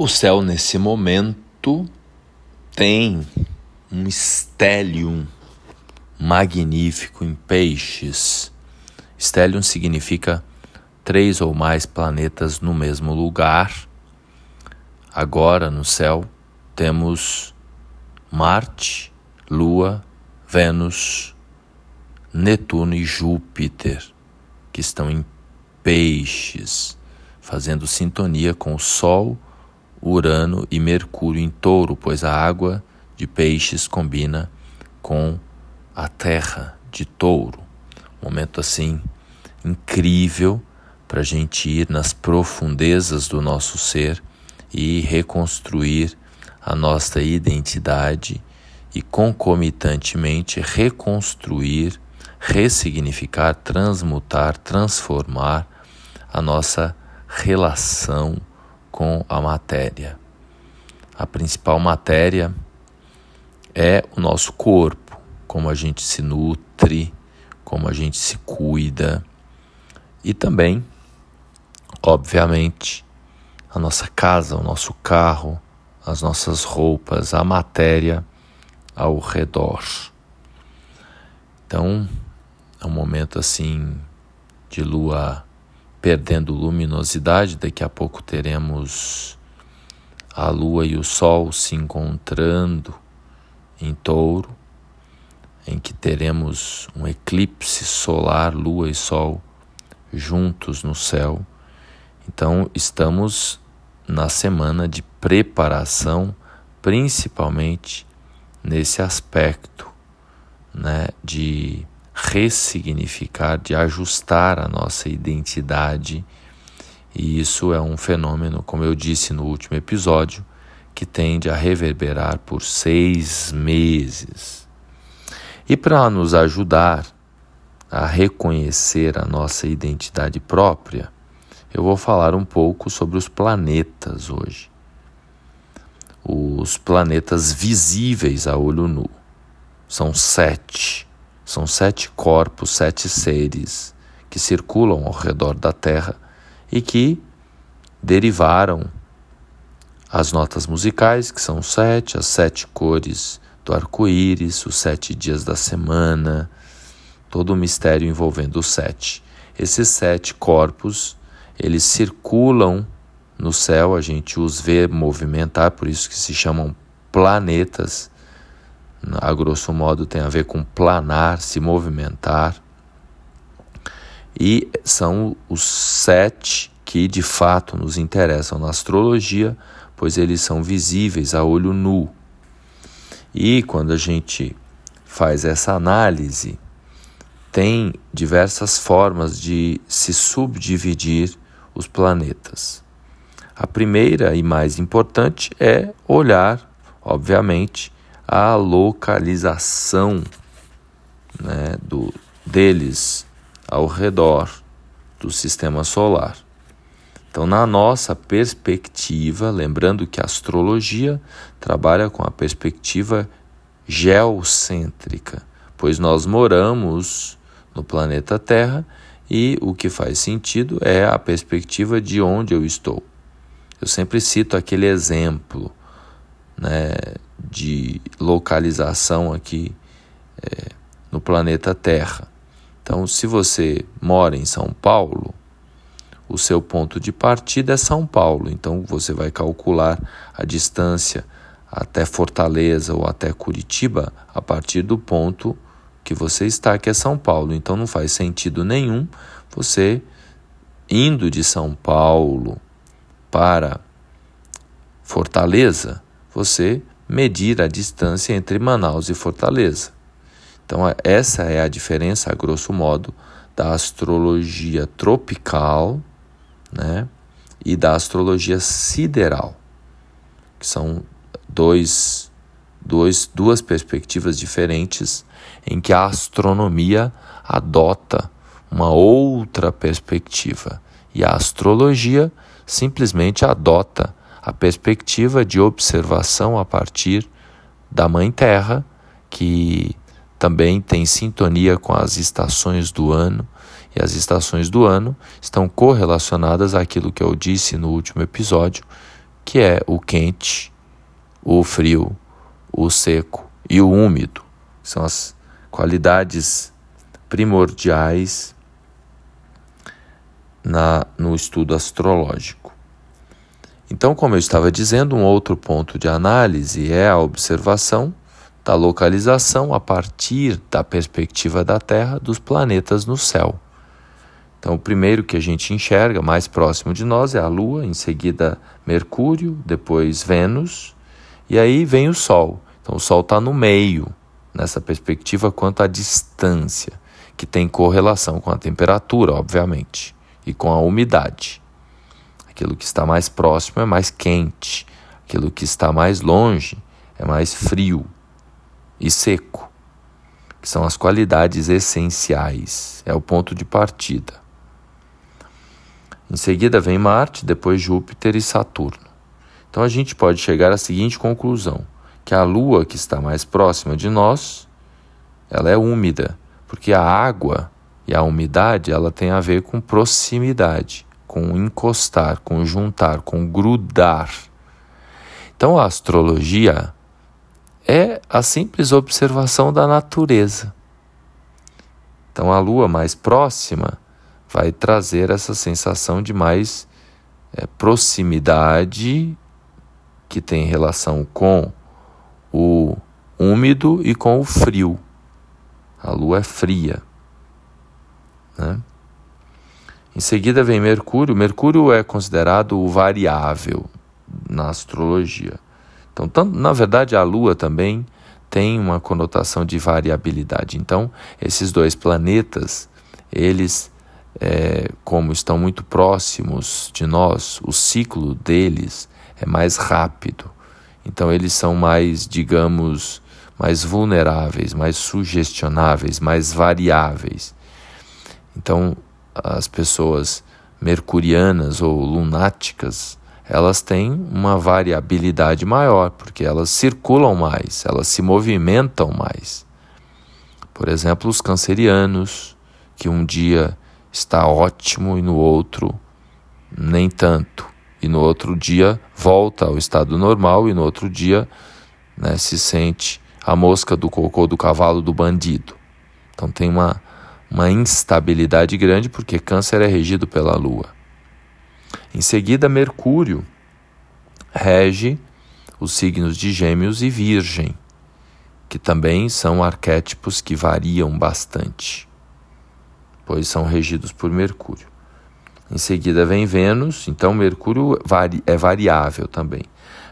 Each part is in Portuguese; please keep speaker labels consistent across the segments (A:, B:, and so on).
A: O céu, nesse momento, tem um stellium magnífico em peixes. Stellium significa três ou mais planetas no mesmo lugar. Agora no céu temos Marte, Lua, Vênus, Netuno e Júpiter, que estão em peixes, fazendo sintonia com o Sol Urano e Mercúrio em touro, pois a água de peixes combina com a terra de touro. Momento assim incrível para a gente ir nas profundezas do nosso ser e reconstruir a nossa identidade e concomitantemente reconstruir, ressignificar, transmutar, transformar a nossa relação com a matéria. A principal matéria é o nosso corpo, como a gente se nutre, como a gente se cuida e também, obviamente, a nossa casa, o nosso carro, as nossas roupas, a matéria ao redor. Então, é um momento assim de lua perdendo luminosidade. Daqui a pouco teremos a Lua e o Sol se encontrando em touro, em que teremos um eclipse solar, Lua e Sol juntos no céu. Então, estamos na semana de preparação, principalmente nesse aspecto né, de ressignificar, de ajustar a nossa identidade. E isso é um fenômeno, como eu disse no último episódio, que tende a reverberar por seis meses. E para nos ajudar a reconhecer a nossa identidade própria, eu vou falar um pouco sobre os planetas hoje. Os planetas visíveis a olho nu. São sete são sete corpos, sete seres que circulam ao redor da Terra e que derivaram as notas musicais, que são sete, as sete cores do arco-íris, os sete dias da semana, todo o mistério envolvendo os sete. Esses sete corpos, eles circulam no céu, a gente os vê movimentar, por isso que se chamam planetas a grosso modo tem a ver com planar, se movimentar. E são os sete que de fato nos interessam na astrologia, pois eles são visíveis a olho nu. E quando a gente faz essa análise, tem diversas formas de se subdividir os planetas. A primeira e mais importante é olhar, obviamente, a localização né, do, deles ao redor do sistema solar. Então, na nossa perspectiva, lembrando que a astrologia trabalha com a perspectiva geocêntrica, pois nós moramos no planeta Terra e o que faz sentido é a perspectiva de onde eu estou. Eu sempre cito aquele exemplo né, de localização aqui é, no planeta Terra. Então, se você mora em São Paulo, o seu ponto de partida é São Paulo. Então, você vai calcular a distância até Fortaleza ou até Curitiba a partir do ponto que você está, que é São Paulo. Então, não faz sentido nenhum você indo de São Paulo para Fortaleza, você medir a distância entre Manaus e Fortaleza. Então, essa é a diferença, a grosso modo, da astrologia tropical né, e da astrologia sideral, que são dois, dois, duas perspectivas diferentes em que a astronomia adota uma outra perspectiva e a astrologia simplesmente adota a perspectiva de observação a partir da Mãe Terra, que também tem sintonia com as estações do ano, e as estações do ano estão correlacionadas àquilo que eu disse no último episódio, que é o quente, o frio, o seco e o úmido. São as qualidades primordiais na, no estudo astrológico. Então, como eu estava dizendo, um outro ponto de análise é a observação da localização a partir da perspectiva da Terra dos planetas no céu. Então, o primeiro que a gente enxerga mais próximo de nós é a Lua, em seguida Mercúrio, depois Vênus, e aí vem o Sol. Então, o Sol está no meio, nessa perspectiva quanto à distância, que tem correlação com a temperatura, obviamente, e com a umidade. Aquilo que está mais próximo é mais quente, aquilo que está mais longe é mais frio e seco, que são as qualidades essenciais, é o ponto de partida. Em seguida vem Marte, depois Júpiter e Saturno. Então a gente pode chegar à seguinte conclusão: que a Lua que está mais próxima de nós, ela é úmida, porque a água e a umidade ela tem a ver com proximidade, com encostar, com juntar, com grudar. Então a astrologia é a simples observação da natureza. Então a lua mais próxima vai trazer essa sensação de mais é, proximidade que tem relação com o úmido e com o frio. A lua é fria. Né? Em seguida vem Mercúrio. Mercúrio é considerado o variável na astrologia. Então, tanto, na verdade, a Lua também tem uma conotação de variabilidade. Então, esses dois planetas, eles, é, como estão muito próximos de nós, o ciclo deles é mais rápido. Então, eles são mais, digamos, mais vulneráveis, mais sugestionáveis, mais variáveis. Então, as pessoas mercurianas ou lunáticas, elas têm uma variabilidade maior, porque elas circulam mais, elas se movimentam mais. Por exemplo, os cancerianos, que um dia está ótimo e no outro nem tanto, e no outro dia volta ao estado normal e no outro dia né, se sente a mosca do cocô do cavalo do bandido. Então tem uma, uma instabilidade grande porque câncer é regido pela lua. Em seguida, Mercúrio rege os signos de Gêmeos e Virgem, que também são arquétipos que variam bastante, pois são regidos por Mercúrio. Em seguida vem Vênus, então Mercúrio é variável também.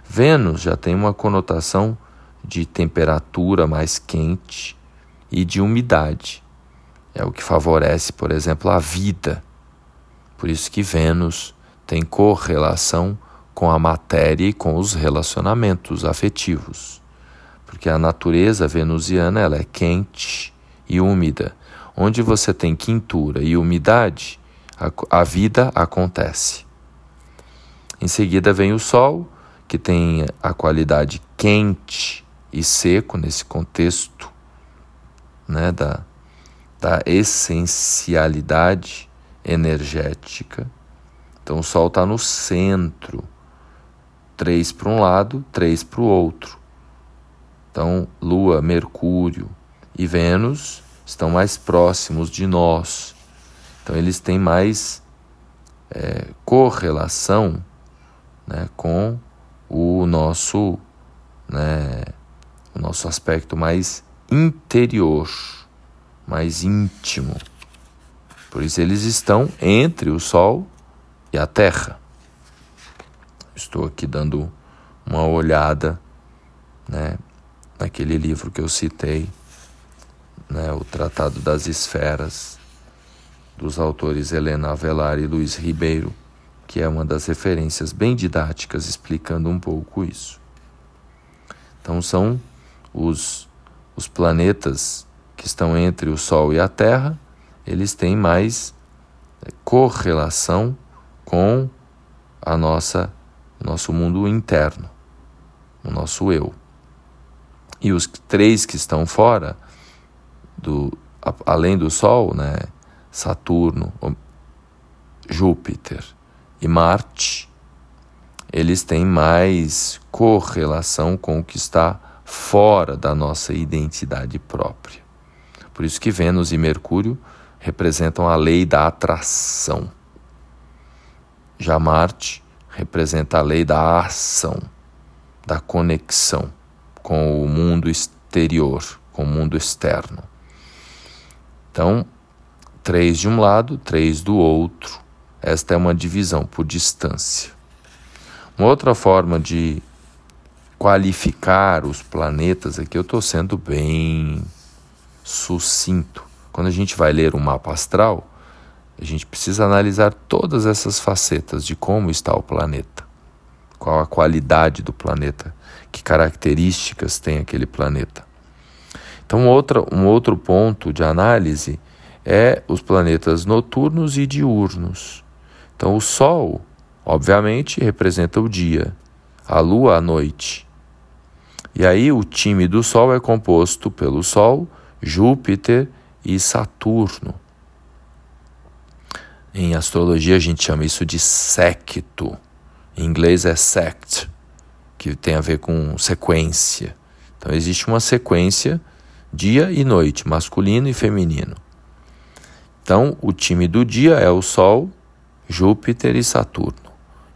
A: Vênus já tem uma conotação de temperatura mais quente e de umidade. É o que favorece, por exemplo, a vida. Por isso que Vênus tem correlação com a matéria e com os relacionamentos afetivos. Porque a natureza venusiana ela é quente e úmida. Onde você tem quintura e umidade, a, a vida acontece. Em seguida vem o Sol, que tem a qualidade quente e seco nesse contexto né, da, da essencialidade energética. Então o Sol está no centro, três para um lado, três para o outro. Então Lua, Mercúrio e Vênus estão mais próximos de nós. Então eles têm mais é, correlação né, com o nosso, né, o nosso aspecto mais interior, mais íntimo. Por isso eles estão entre o Sol e a terra. Estou aqui dando uma olhada né, naquele livro que eu citei, né, o Tratado das Esferas, dos autores Helena Avelar e Luiz Ribeiro, que é uma das referências bem didáticas explicando um pouco isso. Então são os, os planetas que estão entre o Sol e a Terra, eles têm mais correlação com a nossa nosso mundo interno, o nosso eu. E os três que estão fora do além do Sol, né, Saturno, Júpiter e Marte, eles têm mais correlação com o que está fora da nossa identidade própria. Por isso que Vênus e Mercúrio representam a lei da atração. Já Marte representa a lei da ação, da conexão com o mundo exterior, com o mundo externo. Então, três de um lado, três do outro. Esta é uma divisão por distância. Uma outra forma de qualificar os planetas aqui, eu estou sendo bem sucinto. Quando a gente vai ler um mapa astral, a gente precisa analisar todas essas facetas de como está o planeta, qual a qualidade do planeta, que características tem aquele planeta. Então, outra, um outro ponto de análise é os planetas noturnos e diurnos. Então, o Sol, obviamente, representa o dia, a Lua, a noite. E aí, o time do Sol é composto pelo Sol, Júpiter e Saturno. Em astrologia, a gente chama isso de secto. Em inglês é sect, que tem a ver com sequência. Então, existe uma sequência dia e noite, masculino e feminino. Então, o time do dia é o Sol, Júpiter e Saturno.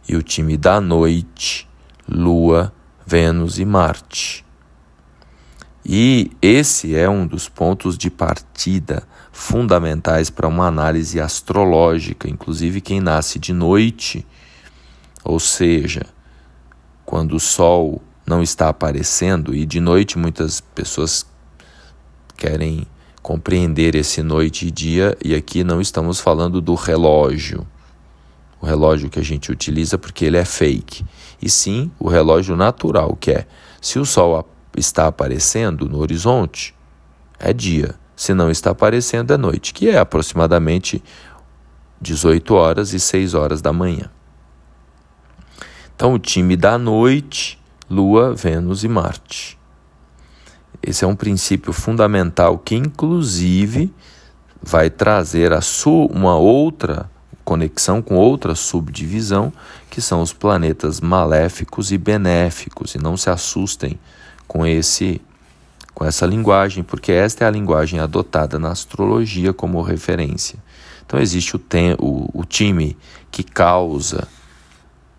A: E o time da noite, Lua, Vênus e Marte. E esse é um dos pontos de partida fundamentais para uma análise astrológica, inclusive quem nasce de noite, ou seja, quando o Sol não está aparecendo, e de noite muitas pessoas querem compreender esse noite e dia, e aqui não estamos falando do relógio, o relógio que a gente utiliza porque ele é fake, e sim o relógio natural, que é se o sol está aparecendo no horizonte, é dia, se não está aparecendo, é noite, que é aproximadamente 18 horas e 6 horas da manhã. Então, o time da noite, Lua, Vênus e Marte. Esse é um princípio fundamental que, inclusive, vai trazer a uma outra conexão com outra subdivisão, que são os planetas maléficos e benéficos. E não se assustem com esse com essa linguagem, porque esta é a linguagem adotada na astrologia como referência. Então existe o, tem, o, o time que causa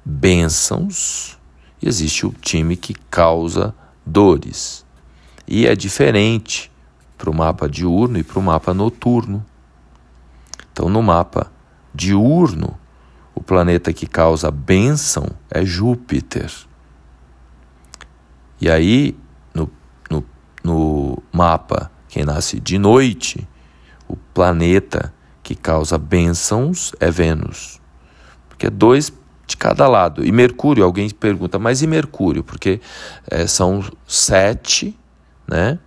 A: bênçãos e existe o time que causa dores. E é diferente para o mapa diurno e para o mapa noturno. Então, no mapa diurno, o planeta que causa bênção é Júpiter. E aí, no, mapa, quem nasce de noite, o planeta que causa bênçãos é Vênus. Porque é dois de cada lado. E Mercúrio, alguém pergunta, mas e Mercúrio? Porque é, são sete né?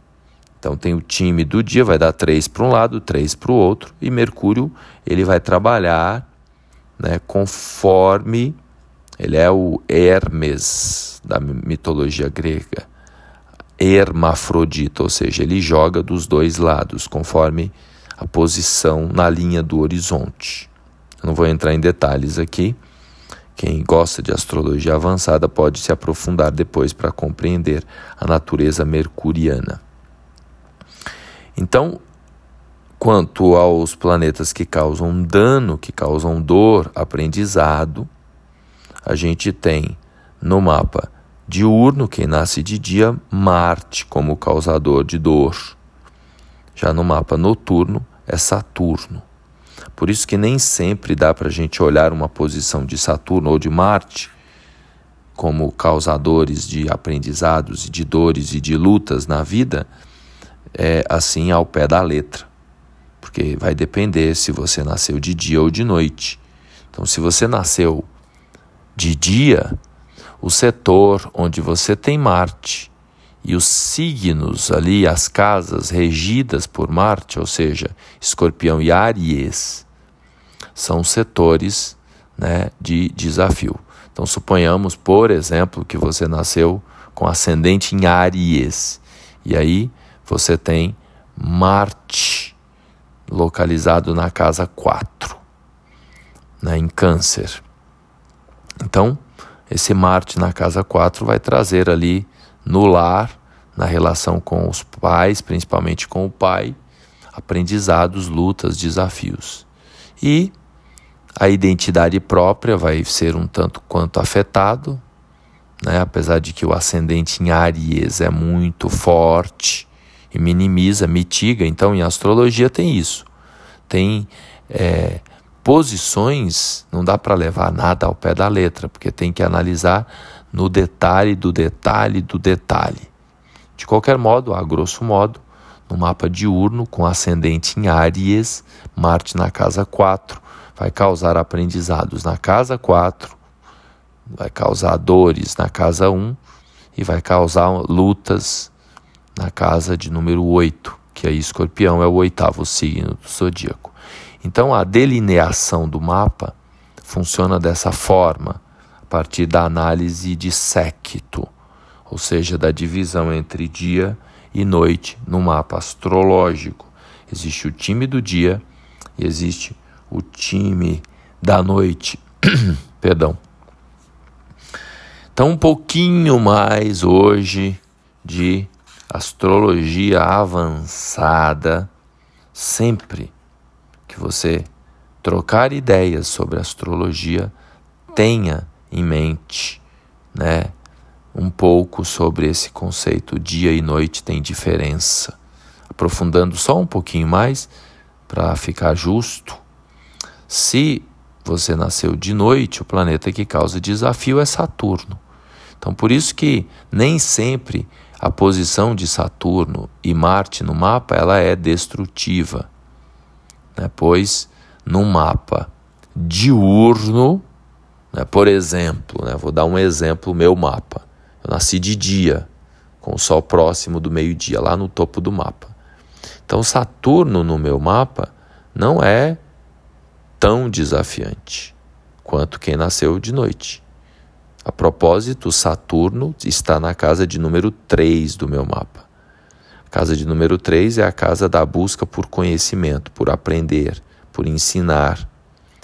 A: Então tem o time do dia, vai dar três para um lado, três para o outro, e Mercúrio ele vai trabalhar né, conforme ele é o Hermes da mitologia grega, hermafrodita, ou seja, ele joga dos dois lados, conforme a posição na linha do horizonte. Eu não vou entrar em detalhes aqui. Quem gosta de astrologia avançada pode se aprofundar depois para compreender a natureza mercuriana. Então, quanto aos planetas que causam dano, que causam dor, aprendizado, a gente tem no mapa diurno, quem nasce de dia, Marte como causador de dor. Já no mapa noturno é Saturno. Por isso que nem sempre dá para a gente olhar uma posição de Saturno ou de Marte como causadores de aprendizados e de dores e de lutas na vida, é assim ao pé da letra. Porque vai depender se você nasceu de dia ou de noite. Então, se você nasceu de dia, o setor onde você tem Marte e os signos ali, as casas regidas por Marte, ou seja, Escorpião e Áries, são setores né, de desafio. Então, suponhamos, por exemplo, que você nasceu com ascendente em Áries, e aí você tem Marte localizado na casa 4, né, em Câncer. Então, esse Marte na casa 4 vai trazer ali no lar, na relação com os pais, principalmente com o pai, aprendizados, lutas, desafios. E a identidade própria vai ser um tanto quanto afetado, né? apesar de que o ascendente em Aries é muito forte e minimiza, mitiga. Então, em astrologia tem isso. Tem é, posições, não dá para levar nada ao pé da letra, porque tem que analisar no detalhe do detalhe do detalhe. De qualquer modo, a grosso modo, no mapa diurno, com ascendente em Áries, Marte na casa 4, vai causar aprendizados na casa 4, vai causar dores na casa 1 e vai causar lutas na casa de número 8, que aí escorpião é o oitavo signo do zodíaco. Então a delineação do mapa funciona dessa forma, a partir da análise de séquito, ou seja, da divisão entre dia e noite no mapa astrológico. Existe o time do dia e existe o time da noite. Perdão. Então, um pouquinho mais hoje de astrologia avançada. Sempre que você trocar ideias sobre astrologia, tenha em mente, né, um pouco sobre esse conceito dia e noite tem diferença. Aprofundando só um pouquinho mais para ficar justo, se você nasceu de noite, o planeta que causa desafio é Saturno. Então, por isso que nem sempre a posição de Saturno e Marte no mapa ela é destrutiva, né? pois no mapa diurno, né? por exemplo, né? vou dar um exemplo, meu mapa. Eu nasci de dia, com o Sol próximo do meio-dia, lá no topo do mapa. Então, Saturno no meu mapa não é tão desafiante quanto quem nasceu de noite. A propósito, Saturno está na casa de número 3 do meu mapa. Casa de número 3 é a casa da busca por conhecimento, por aprender, por ensinar.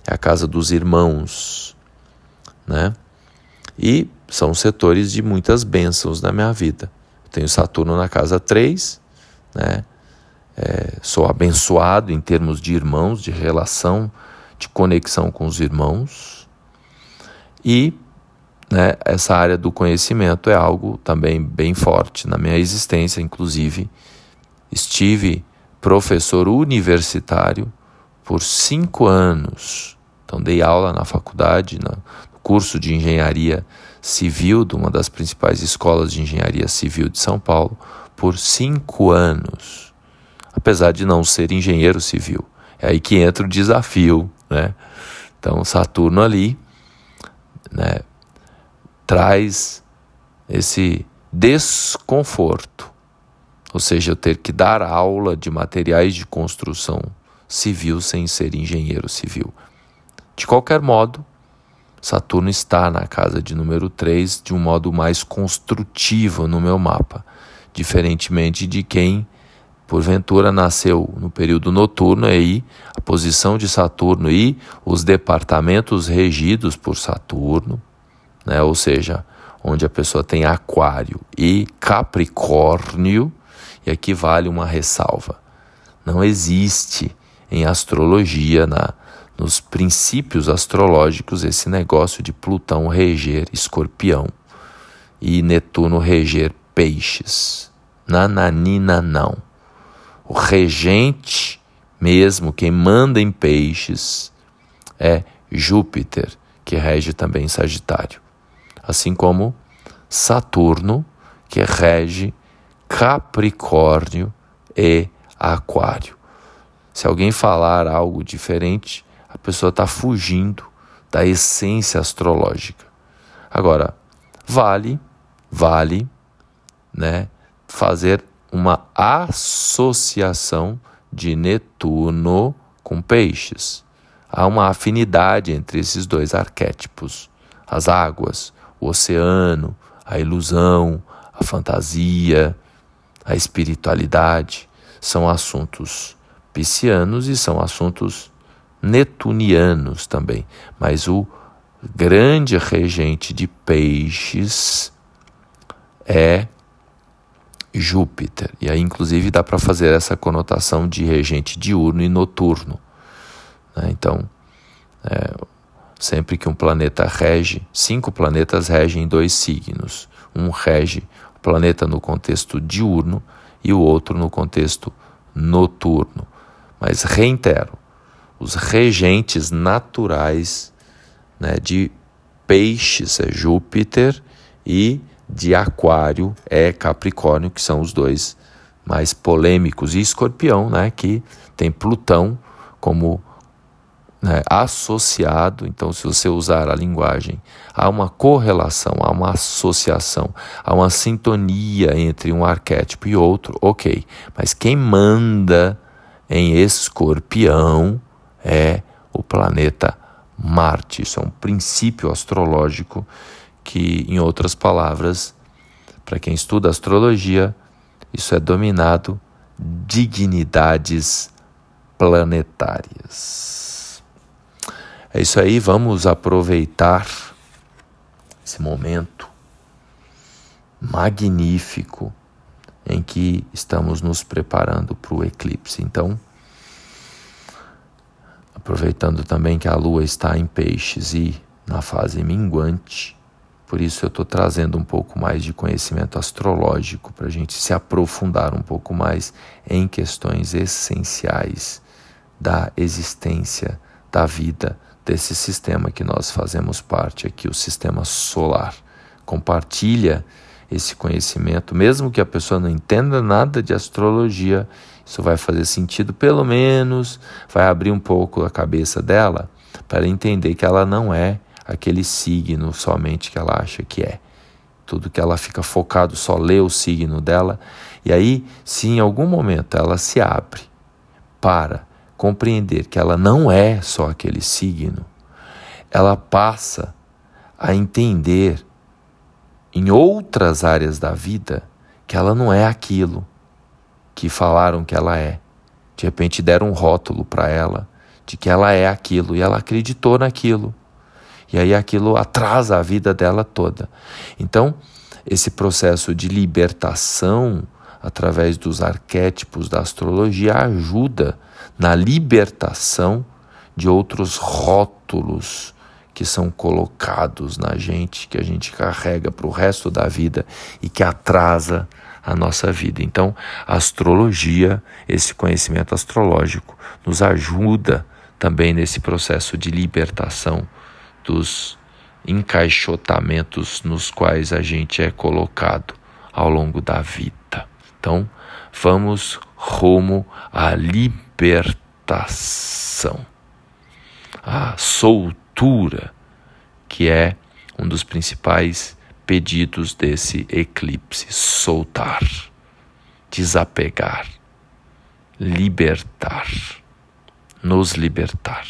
A: É a casa dos irmãos, né? E são setores de muitas bênçãos na minha vida. Eu tenho Saturno na casa 3, né? É, sou abençoado em termos de irmãos, de relação, de conexão com os irmãos. E né, essa área do conhecimento é algo também bem forte na minha existência. Inclusive, estive professor universitário por cinco anos. Então, dei aula na faculdade, no curso de engenharia civil de uma das principais escolas de engenharia civil de São Paulo por cinco anos, apesar de não ser engenheiro civil. É aí que entra o desafio, né? Então Saturno ali, né, traz esse desconforto, ou seja, eu ter que dar aula de materiais de construção civil sem ser engenheiro civil. De qualquer modo, Saturno está na casa de número 3 de um modo mais construtivo no meu mapa, diferentemente de quem porventura nasceu no período noturno, aí a posição de Saturno e os departamentos regidos por Saturno, né? ou seja, onde a pessoa tem Aquário e Capricórnio, e aqui vale uma ressalva: não existe em astrologia, na nos princípios astrológicos esse negócio de Plutão reger Escorpião e Netuno reger Peixes. Nananina não. O regente mesmo, quem manda em Peixes, é Júpiter, que rege também Sagitário. Assim como Saturno, que rege Capricórnio e Aquário. Se alguém falar algo diferente, a pessoa está fugindo da essência astrológica. Agora, vale, vale, né, fazer uma associação de Netuno com Peixes. Há uma afinidade entre esses dois arquétipos: as águas, o oceano, a ilusão, a fantasia, a espiritualidade. São assuntos piscianos e são assuntos netunianos também, mas o grande regente de peixes é Júpiter. E aí, inclusive, dá para fazer essa conotação de regente diurno e noturno. Né? Então, é, sempre que um planeta rege, cinco planetas regem dois signos. Um rege o planeta no contexto diurno e o outro no contexto noturno. Mas reitero, os regentes naturais né, de peixes é Júpiter e de Aquário é Capricórnio, que são os dois mais polêmicos, e Escorpião, né, que tem Plutão como né, associado. Então, se você usar a linguagem, há uma correlação, há uma associação, há uma sintonia entre um arquétipo e outro, ok. Mas quem manda em Escorpião é o planeta Marte. Isso é um princípio astrológico que, em outras palavras, para quem estuda astrologia, isso é dominado dignidades planetárias. É isso aí, vamos aproveitar esse momento magnífico em que estamos nos preparando para o eclipse. Então, aproveitando também que a lua está em peixes e na fase minguante, por isso eu estou trazendo um pouco mais de conhecimento astrológico para a gente se aprofundar um pouco mais em questões essenciais da existência, da vida, desse sistema que nós fazemos parte aqui, o sistema solar. Compartilha esse conhecimento, mesmo que a pessoa não entenda nada de astrologia, isso vai fazer sentido, pelo menos vai abrir um pouco a cabeça dela para entender que ela não é aquele signo somente que ela acha que é. Tudo que ela fica focado só lê o signo dela. E aí, se em algum momento ela se abre para compreender que ela não é só aquele signo, ela passa a entender em outras áreas da vida que ela não é aquilo que falaram que ela é. De repente deram um rótulo para ela de que ela é aquilo e ela acreditou naquilo. E aí aquilo atrasa a vida dela toda. Então, esse processo de libertação através dos arquétipos da astrologia ajuda na libertação de outros rótulos que são colocados na gente, que a gente carrega para o resto da vida e que atrasa a nossa vida. Então, a astrologia, esse conhecimento astrológico, nos ajuda também nesse processo de libertação dos encaixotamentos nos quais a gente é colocado ao longo da vida. Então, vamos rumo à libertação, à soltura, que é um dos principais pedidos desse eclipse: soltar, desapegar, libertar, nos libertar.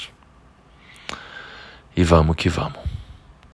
A: E vamos que vamos.